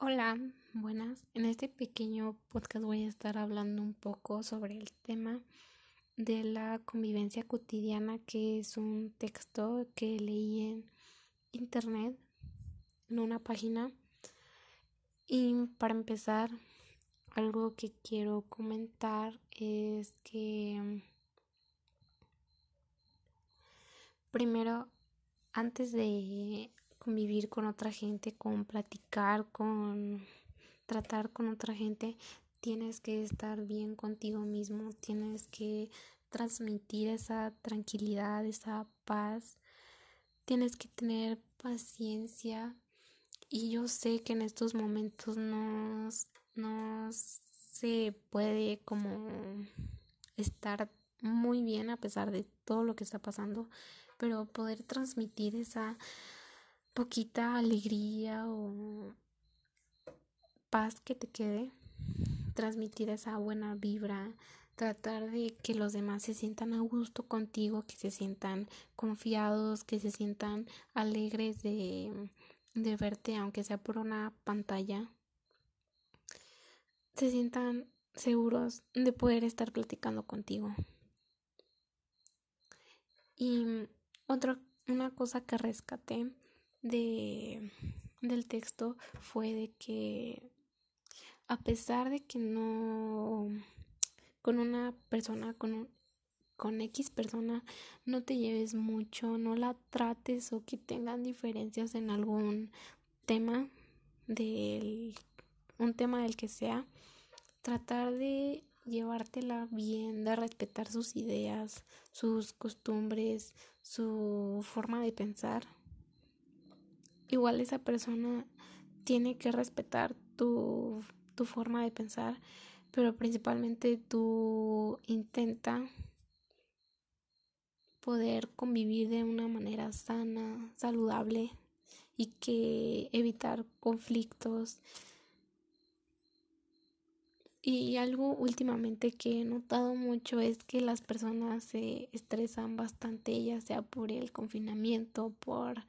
Hola, buenas. En este pequeño podcast voy a estar hablando un poco sobre el tema de la convivencia cotidiana, que es un texto que leí en internet, en una página. Y para empezar, algo que quiero comentar es que primero, antes de convivir con otra gente, con platicar, con tratar con otra gente, tienes que estar bien contigo mismo, tienes que transmitir esa tranquilidad, esa paz, tienes que tener paciencia. Y yo sé que en estos momentos no, no se puede como estar muy bien a pesar de todo lo que está pasando, pero poder transmitir esa poquita alegría o paz que te quede, transmitir esa buena vibra, tratar de que los demás se sientan a gusto contigo, que se sientan confiados, que se sientan alegres de, de verte, aunque sea por una pantalla, se sientan seguros de poder estar platicando contigo. Y otra, una cosa que rescaté de, del texto fue de que a pesar de que no con una persona con con X persona no te lleves mucho, no la trates o que tengan diferencias en algún tema del un tema del que sea, tratar de llevártela bien, de respetar sus ideas, sus costumbres, su forma de pensar igual esa persona tiene que respetar tu, tu forma de pensar, pero principalmente tú intenta poder convivir de una manera sana, saludable y que evitar conflictos. Y algo últimamente que he notado mucho es que las personas se estresan bastante, ya sea por el confinamiento, por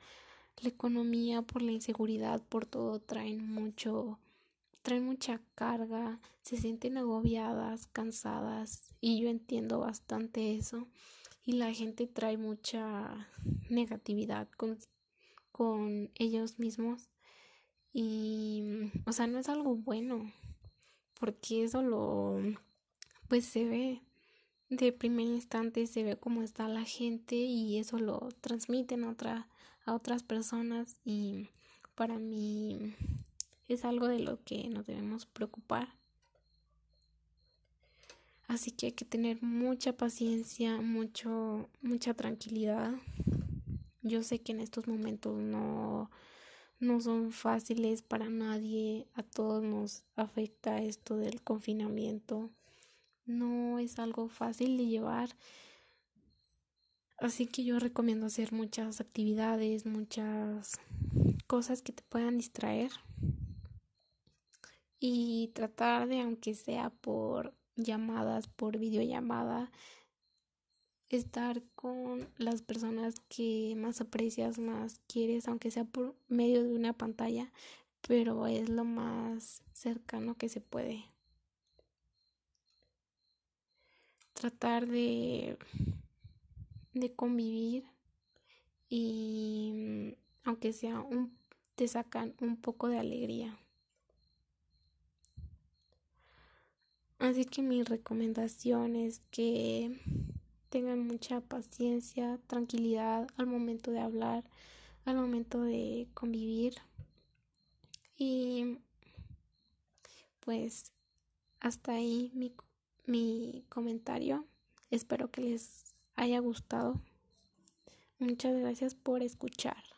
la economía, por la inseguridad, por todo, traen mucho, traen mucha carga, se sienten agobiadas, cansadas y yo entiendo bastante eso. Y la gente trae mucha negatividad con, con ellos mismos. Y o sea no es algo bueno porque eso lo pues se ve de primer instante se ve cómo está la gente y eso lo transmiten a otra a otras personas y para mí es algo de lo que nos debemos preocupar. Así que hay que tener mucha paciencia, mucho, mucha tranquilidad. Yo sé que en estos momentos no, no son fáciles para nadie, a todos nos afecta esto del confinamiento. No es algo fácil de llevar Así que yo recomiendo hacer muchas actividades, muchas cosas que te puedan distraer y tratar de, aunque sea por llamadas, por videollamada, estar con las personas que más aprecias, más quieres, aunque sea por medio de una pantalla, pero es lo más cercano que se puede. Tratar de de convivir y aunque sea un te sacan un poco de alegría. Así que mi recomendación es que tengan mucha paciencia, tranquilidad al momento de hablar, al momento de convivir. Y pues hasta ahí mi, mi comentario. Espero que les haya gustado. Muchas gracias por escuchar.